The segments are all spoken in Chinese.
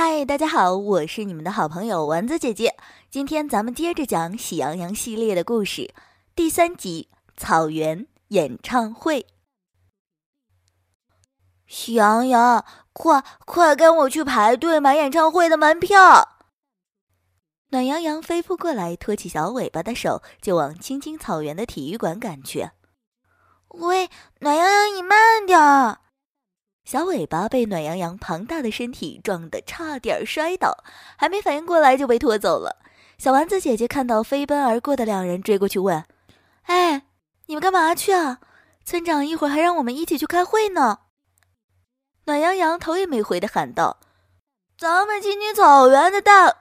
嗨，大家好，我是你们的好朋友丸子姐姐。今天咱们接着讲《喜羊羊》系列的故事，第三集《草原演唱会》。喜羊羊，快快跟我去排队买演唱会的门票！暖羊羊飞扑过来，托起小尾巴的手，就往青青草原的体育馆赶去。喂，暖羊羊，你慢点儿！小尾巴被暖羊羊庞大的身体撞得差点摔倒，还没反应过来就被拖走了。小丸子姐姐看到飞奔而过的两人，追过去问：“哎，你们干嘛去啊？村长一会儿还让我们一起去开会呢。”暖羊羊头也没回的喊道：“咱们青青草原的大，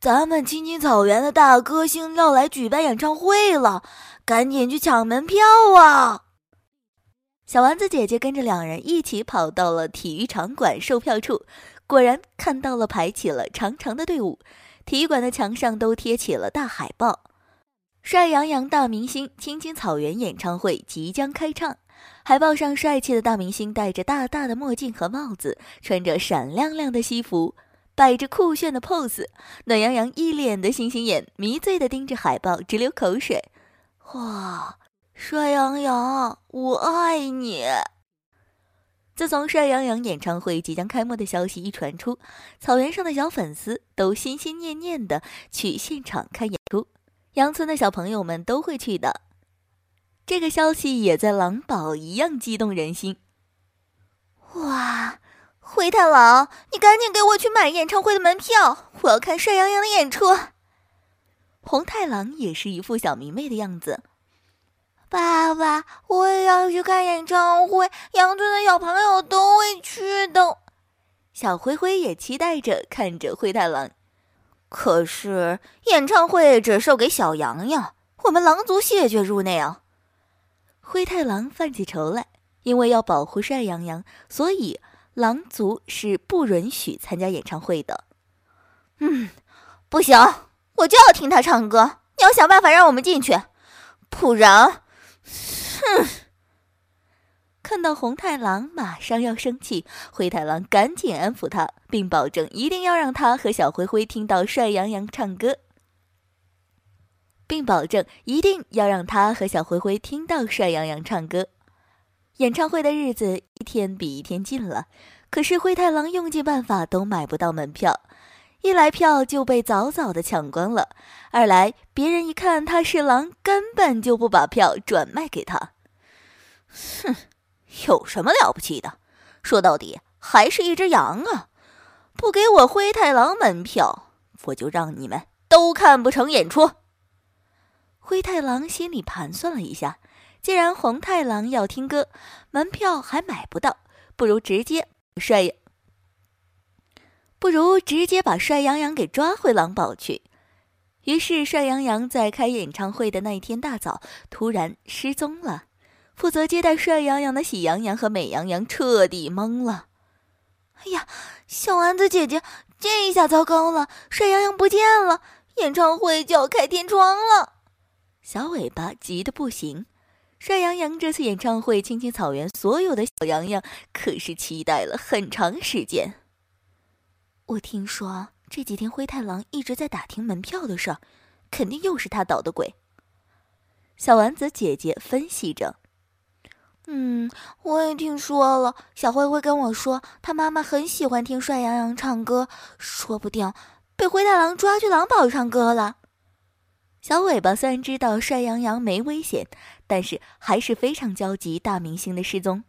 咱们青青草原的大歌星要来举办演唱会了，赶紧去抢门票啊！”小丸子姐姐跟着两人一起跑到了体育场馆售票处，果然看到了排起了长长的队伍。体育馆的墙上都贴起了大海报：“帅洋洋大明星青青草原演唱会即将开唱。”海报上帅气的大明星戴着大大的墨镜和帽子，穿着闪亮亮的西服，摆着酷炫的 pose。暖洋洋一脸的星星眼，迷醉的盯着海报，直流口水。哇！帅洋洋，我爱你！自从帅洋洋演唱会即将开幕的消息一传出，草原上的小粉丝都心心念念的去现场看演出。羊村的小朋友们都会去的。这个消息也在狼堡一样激动人心。哇！灰太狼，你赶紧给我去买演唱会的门票，我要看帅洋洋的演出。红太狼也是一副小迷妹的样子。爸爸，我也要去看演唱会，羊村的小朋友都会去的。小灰灰也期待着看着灰太狼。可是演唱会只售给小羊羊，我们狼族谢绝入内啊！灰太狼犯起愁来，因为要保护帅羊羊，所以狼族是不允许参加演唱会的。嗯，不行，我就要听他唱歌。你要想办法让我们进去，不然。哼！看到红太狼马上要生气，灰太狼赶紧安抚他，并保证一定要让他和小灰灰听到帅羊羊唱歌，并保证一定要让他和小灰灰听到帅羊羊唱歌。演唱会的日子一天比一天近了，可是灰太狼用尽办法都买不到门票。一来票就被早早的抢光了，二来别人一看他是狼，根本就不把票转卖给他。哼，有什么了不起的？说到底还是一只羊啊！不给我灰太狼门票，我就让你们都看不成演出。灰太狼心里盘算了一下，既然红太狼要听歌，门票还买不到，不如直接帅。不如直接把帅羊羊给抓回狼堡去。于是，帅羊羊在开演唱会的那一天大早突然失踪了。负责接待帅羊羊的喜羊羊和美羊羊彻底懵了。哎呀，小丸子姐姐，这下糟糕了！帅羊羊不见了，演唱会就要开天窗了。小尾巴急得不行。帅羊羊这次演唱会，青青草原所有的小羊羊可是期待了很长时间。我听说这几天灰太狼一直在打听门票的事儿，肯定又是他捣的鬼。小丸子姐姐分析着：“嗯，我也听说了。小灰灰跟我说，他妈妈很喜欢听帅羊羊唱歌，说不定被灰太狼抓去狼堡唱歌了。”小尾巴虽然知道帅羊羊没危险，但是还是非常焦急大明星的失踪。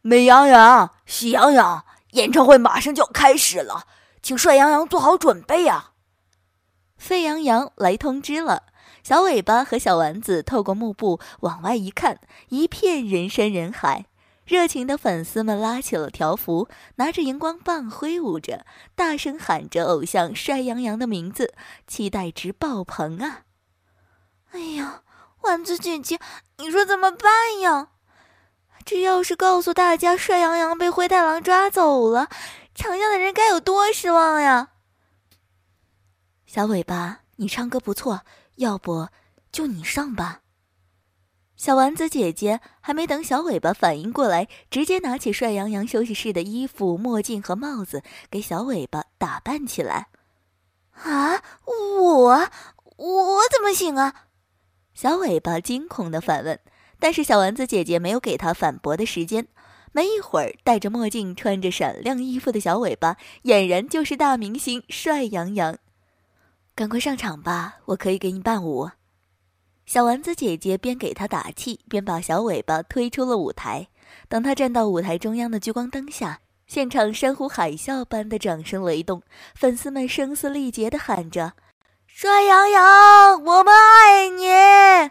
美羊羊，喜羊羊。演唱会马上就要开始了，请帅洋洋做好准备啊！沸羊羊来通知了，小尾巴和小丸子透过幕布往外一看，一片人山人海，热情的粉丝们拉起了条幅，拿着荧光棒挥舞着，大声喊着偶像帅羊羊的名字，期待值爆棚啊！哎呀，丸子姐姐，你说怎么办呀？这要是告诉大家帅羊羊被灰太狼抓走了，场下的人该有多失望呀！小尾巴，你唱歌不错，要不就你上吧。小丸子姐姐还没等小尾巴反应过来，直接拿起帅羊羊休息室的衣服、墨镜和帽子，给小尾巴打扮起来。啊，我我怎么行啊？小尾巴惊恐的反问。但是小丸子姐姐没有给他反驳的时间。没一会儿，戴着墨镜、穿着闪亮衣服的小尾巴，俨然就是大明星帅洋洋。赶快上场吧，我可以给你伴舞。小丸子姐姐边给他打气，边把小尾巴推出了舞台。等他站到舞台中央的聚光灯下，现场山呼海啸般的掌声雷动，粉丝们声嘶力竭地喊着：“帅洋洋，我们爱你！”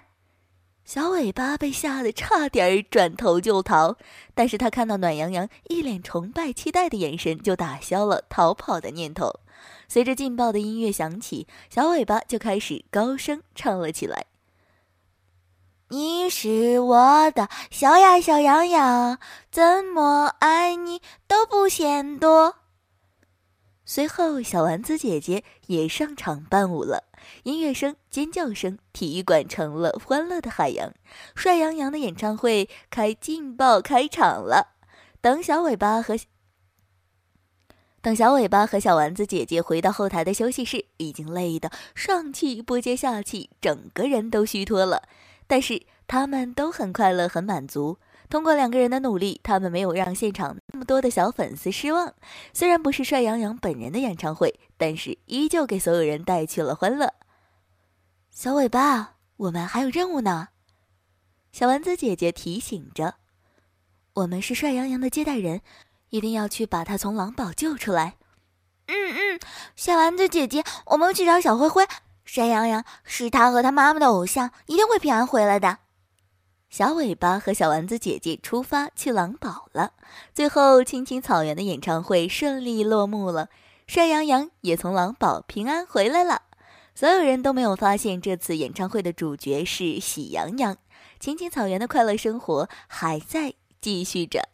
小尾巴被吓得差点转头就逃，但是他看到暖洋洋一脸崇拜、期待的眼神，就打消了逃跑的念头。随着劲爆的音乐响起，小尾巴就开始高声唱了起来。你是我的小呀小羊羊，怎么爱你都不嫌多。随后，小丸子姐姐也上场伴舞了，音乐声、尖叫声，体育馆成了欢乐的海洋。帅洋洋的演唱会开劲爆开场了。等小尾巴和等小尾巴和小丸子姐姐回到后台的休息室，已经累得上气不接下气，整个人都虚脱了。但是他们都很快乐，很满足。通过两个人的努力，他们没有让现场那么多的小粉丝失望。虽然不是帅洋洋本人的演唱会，但是依旧给所有人带去了欢乐。小尾巴，我们还有任务呢。小丸子姐姐提醒着：“我们是帅洋洋的接待人，一定要去把他从狼堡救出来。”嗯嗯，小丸子姐姐，我们去找小灰灰。帅洋洋是他和他妈妈的偶像，一定会平安回来的。小尾巴和小丸子姐姐出发去狼堡了。最后，青青草原的演唱会顺利落幕了，帅羊羊也从狼堡平安回来了。所有人都没有发现，这次演唱会的主角是喜羊羊。青青草原的快乐生活还在继续着。